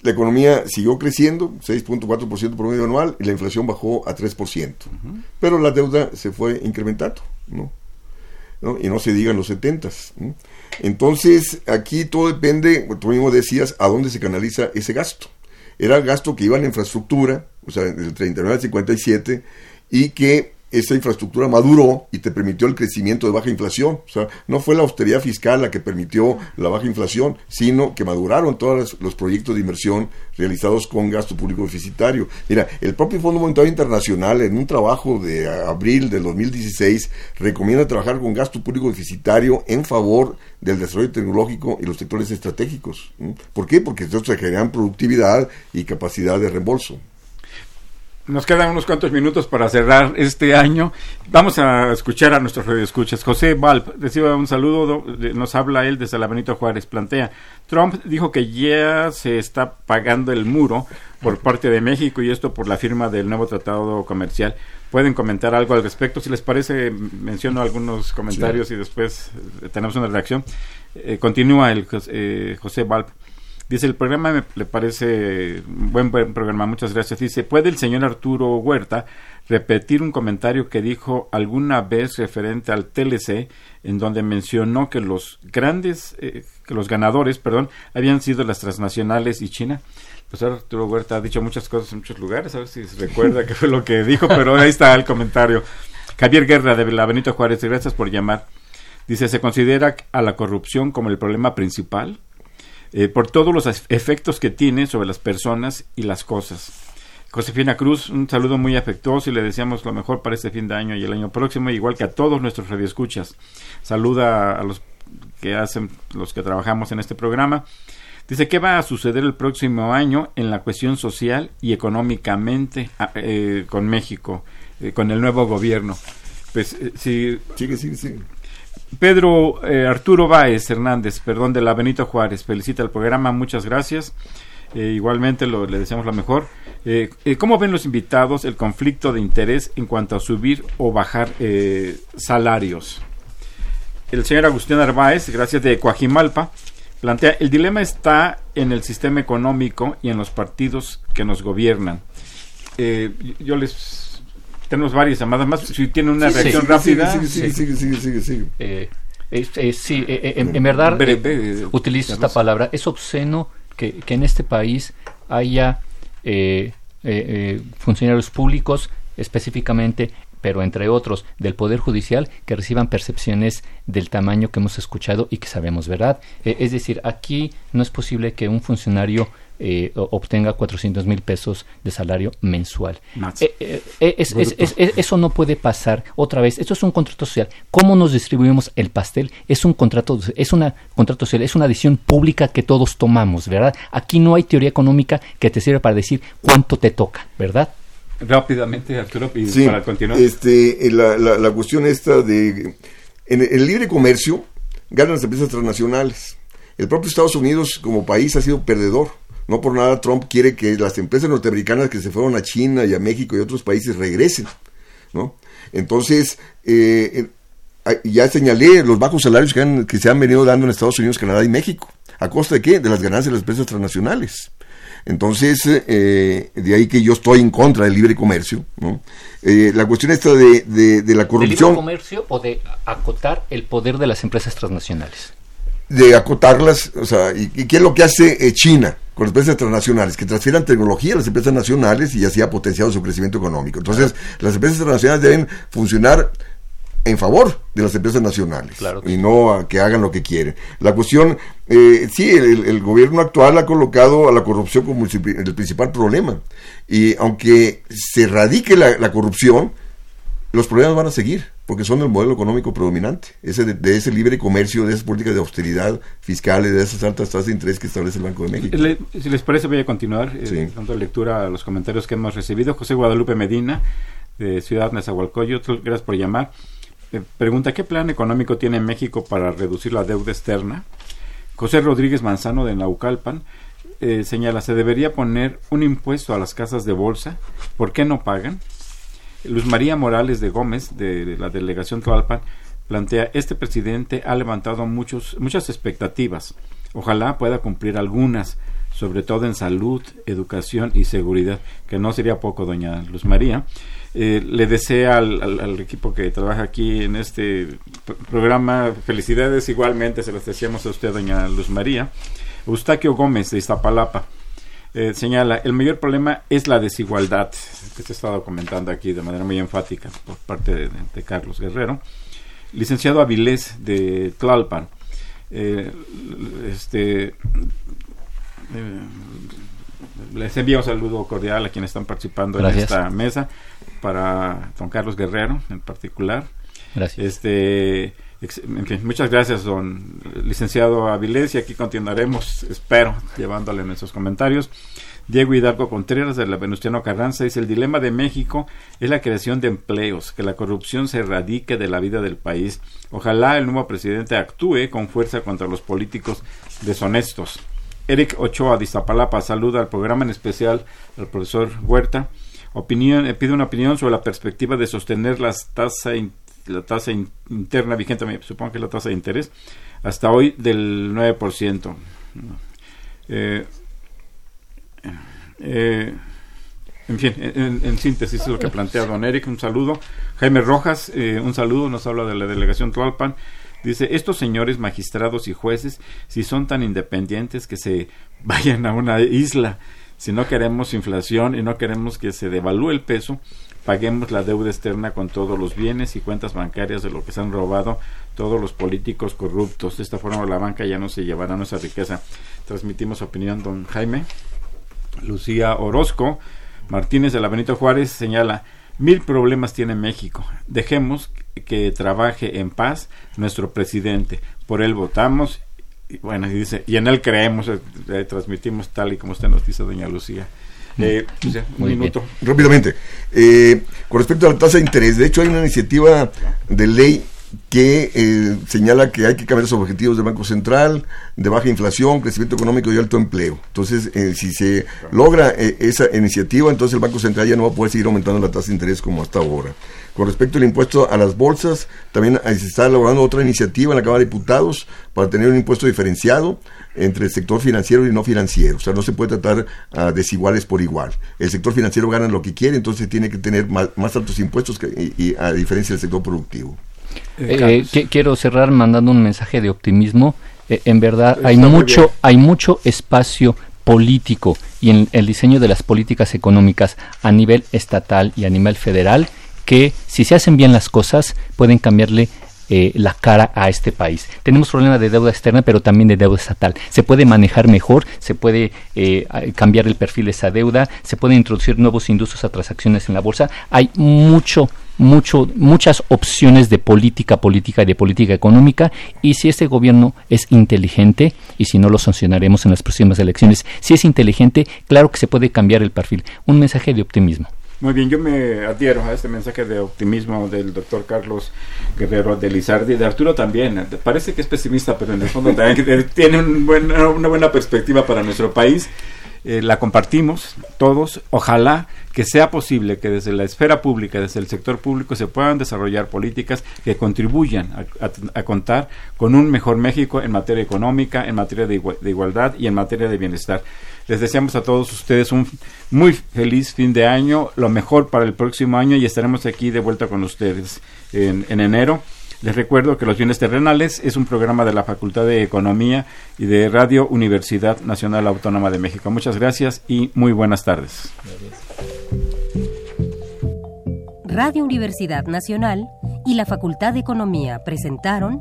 Speaker 4: La economía siguió creciendo, 6.4% promedio anual, y la inflación bajó a 3%. Pero la deuda se fue incrementando, ¿no? Y no se digan los 70. Entonces, aquí todo depende, tú mismo decías, a dónde se canaliza ese gasto. Era el gasto que iba en la infraestructura, o sea, del 39 al 57, y que esa infraestructura maduró y te permitió el crecimiento de baja inflación. O sea, no fue la austeridad fiscal la que permitió la baja inflación, sino que maduraron todos los proyectos de inversión realizados con gasto público deficitario. Mira, el propio Fondo Monetario Internacional, en un trabajo de abril del 2016, recomienda trabajar con gasto público deficitario en favor del desarrollo tecnológico y los sectores estratégicos. ¿Por qué? Porque estos se generan productividad y capacidad de reembolso.
Speaker 3: Nos quedan unos cuantos minutos para cerrar este año. Vamos a escuchar a nuestros radioescuchas. José Valp recibe un saludo, nos habla él desde la Benito Juárez. Plantea, Trump dijo que ya se está pagando el muro por parte de México y esto por la firma del nuevo tratado comercial. ¿Pueden comentar algo al respecto? Si les parece, menciono algunos comentarios y después tenemos una reacción. Eh, continúa el eh, José Valp. Dice, el programa me, le parece buen, buen programa, muchas gracias. Dice, ¿puede el señor Arturo Huerta repetir un comentario que dijo alguna vez referente al TLC, en donde mencionó que los grandes, eh, que los ganadores, perdón, habían sido las transnacionales y China? profesor Arturo Huerta ha dicho muchas cosas en muchos lugares, a ver si se recuerda qué fue lo que dijo, pero ahí está el comentario. Javier Guerra de la Benito Juárez, gracias por llamar. Dice, ¿se considera a la corrupción como el problema principal? Eh, por todos los efectos que tiene sobre las personas y las cosas. Josefina Cruz, un saludo muy afectuoso y le deseamos lo mejor para este fin de año y el año próximo, igual que a todos nuestros radioescuchas. Saluda a los que hacen, los que trabajamos en este programa. Dice, ¿qué va a suceder el próximo año en la cuestión social y económicamente ah, eh, con México, eh, con el nuevo gobierno? Pues eh, si...
Speaker 4: Sigue, sigue, sigue.
Speaker 3: Pedro Arturo Báez Hernández, perdón, de la Benito Juárez, felicita el programa, muchas gracias. igualmente lo, le deseamos lo mejor. ¿Cómo ven los invitados el conflicto de interés en cuanto a subir o bajar salarios? El señor Agustín Arbaez, gracias de Coajimalpa, plantea, el dilema está en el sistema económico y en los partidos que nos gobiernan. Eh, yo les... Tenemos varias llamadas más, si tiene una reacción rápida.
Speaker 4: Sí, sí, sí, sí,
Speaker 5: eh, sí, eh, en, verdad utilizo esta palabra. Es obsceno que, que en este país haya funcionarios públicos específicamente pero entre otros del Poder Judicial, que reciban percepciones del tamaño que hemos escuchado y que sabemos verdad. Eh, es decir, aquí no es posible que un funcionario eh, obtenga 400 mil pesos de salario mensual. Eh, eso no puede pasar otra vez. Esto es un contrato social. ¿Cómo nos distribuimos el pastel? Es un contrato, es una contrato social, es una decisión pública que todos tomamos, ¿verdad? Aquí no hay teoría económica que te sirva para decir cuánto te toca, ¿verdad?
Speaker 3: Rápidamente, Arturo, y para continuar.
Speaker 4: Este, la, la, cuestión esta de... En el libre comercio ganan las empresas transnacionales. El propio Estados Unidos como país ha sido perdedor. No por nada Trump quiere que las empresas norteamericanas que se fueron a China y a México y otros países regresen. ¿no? Entonces, eh, ya señalé los bajos salarios que, que se han venido dando en Estados Unidos, Canadá y México. ¿A costa de qué? De las ganancias de las empresas transnacionales. Entonces, eh, de ahí que yo estoy en contra del libre comercio. ¿no? Eh, la cuestión esta de, de, la corrupción...
Speaker 5: ¿De libre comercio o de acotar el poder de las empresas transnacionales?
Speaker 4: De acotarlas, o sea, ¿y, qué es lo que hace eh, China con las empresas transnacionales? Que transfieran tecnología a las empresas nacionales y así ha potenciado su crecimiento económico. Entonces, las empresas transnacionales deben funcionar en favor de las empresas nacionales y no a que hagan lo que quieren. La cuestión, eh, sí, el, gobierno actual ha colocado a la corrupción como el, principal problema y aunque se radique la, corrupción, los problemas van a seguir porque son el modelo económico predominante, ese de, ese libre comercio, de esas políticas de austeridad fiscal, de esas altas tasas de interés que establece el Banco de México.
Speaker 3: si les parece voy a continuar eh, dando lectura a los comentarios que hemos recibido. José Guadalupe Medina de Ciudad Nezahualcóyotl, gracias por llamar. Eh, pregunta, ¿qué plan económico tiene México para reducir la deuda externa? José Rodríguez Manzano de Naucalpan eh, señala, ¿se debería poner un impuesto a las casas de bolsa? ¿Por qué no pagan? Luz María Morales de Gómez, de la delegación Tlalpan, plantea, este presidente ha levantado muchos, muchas expectativas. Ojalá pueda cumplir algunas, sobre todo en salud, educación y seguridad, que no sería poco, doña Luz María. Eh, le desea al, equipo que trabaja aquí en este programa felicidades igualmente, se las deseamos a usted, doña Luz María. Eustaquio Gómez de Iztapalapa eh, señala, el mayor problema es la desigualdad, que se ha estado comentando aquí de manera muy enfática por parte de, Carlos Guerrero. Licenciado Avilés de Tlalpan, eh, este, les envío un saludo cordial a quienes están participando en esta mesa para don Carlos Guerrero en particular.
Speaker 5: Gracias.
Speaker 3: Este, muchas gracias, don licenciado Avilés, y aquí continuaremos, espero, llevándole nuestros comentarios. Diego Hidalgo Contreras de la Venustiano Carranza dice el dilema de México es la creación de empleos, que la corrupción se erradique de la vida del país. Ojalá el nuevo presidente actúe con fuerza contra los políticos deshonestos. Eric Ochoa de Iztapalapa saluda al programa en especial al profesor Huerta Opinión, eh, pide una opinión sobre la perspectiva de sostener las tasa la tasa interna vigente, supongo que la tasa de interés, hasta hoy del 9%. Eh, eh, en fin, en, síntesis es lo que plantea don Eric, un saludo. Jaime Rojas, un saludo, nos habla de la delegación Tualpan. Dice, estos señores magistrados y jueces, si son tan independientes que se vayan a una isla Si no queremos inflación y no queremos que se devalúe el peso, paguemos la deuda externa con todos los bienes y cuentas bancarias de lo que se han robado todos los políticos corruptos. De esta forma la banca ya no se llevará nuestra riqueza. Transmitimos opinión, don Jaime. Lucía Orozco Martínez de la Benito Juárez señala, mil problemas tiene México. Dejemos que trabaje en paz nuestro presidente. Por él votamos. Y bueno, y dice, y en él creemos, eh, transmitimos tal y como usted nos dice, doña Lucía. Eh, un minuto.
Speaker 4: Rápidamente, eh, con respecto a la tasa de interés, de hecho hay una iniciativa de ley que eh, señala que hay que cambiar los objetivos del Banco Central, de baja inflación, crecimiento económico y alto empleo. Entonces, eh, si se logra eh, esa iniciativa, entonces el Banco Central ya no va a poder seguir aumentando la tasa de interés como hasta ahora. Con respecto al impuesto a las bolsas, también se está elaborando otra iniciativa en la Cámara de Diputados para tener un impuesto diferenciado entre el sector financiero y no financiero. O sea, no se puede tratar a desiguales por igual. El sector financiero gana lo que quiere, entonces tiene que tener más, altos impuestos que, y a diferencia del sector productivo.
Speaker 5: Eh, eh quiero cerrar mandando un mensaje de optimismo. Eh, en verdad hay mucho, hay mucho espacio político y en el diseño de las políticas económicas a nivel estatal y a nivel federal que si se hacen bien las cosas pueden cambiarle eh, la cara a este país. Tenemos problema de deuda externa, pero también de deuda estatal. Se puede manejar mejor, se puede eh, cambiar el perfil de esa deuda, se pueden introducir nuevos industrios a transacciones en la bolsa. Hay mucho mucho, muchas opciones de política política y de política económica y si este gobierno es inteligente y si no lo sancionaremos en las próximas elecciones, si es inteligente, claro que se puede cambiar el perfil. Un mensaje de optimismo.
Speaker 3: Muy bien, yo me adhiero a este mensaje de optimismo del doctor Carlos Guerrero de Lizardi, de Arturo también. Parece que es pesimista, pero en el fondo también tiene una buena perspectiva para nuestro país. Eh, la compartimos todos. Ojalá que sea posible que desde la esfera pública, desde el sector público, se puedan desarrollar políticas que contribuyan a, contar con un mejor México en materia económica, en materia de igualdad y en materia de bienestar. Les deseamos a todos ustedes un muy feliz fin de año, lo mejor para el próximo año y estaremos aquí de vuelta con ustedes en, enero. Les recuerdo que Los Bienes Terrenales es un programa de la Facultad de Economía y de Radio Universidad Nacional Autónoma de México. Muchas gracias y muy buenas tardes.
Speaker 6: Radio Universidad Nacional y la Facultad de Economía presentaron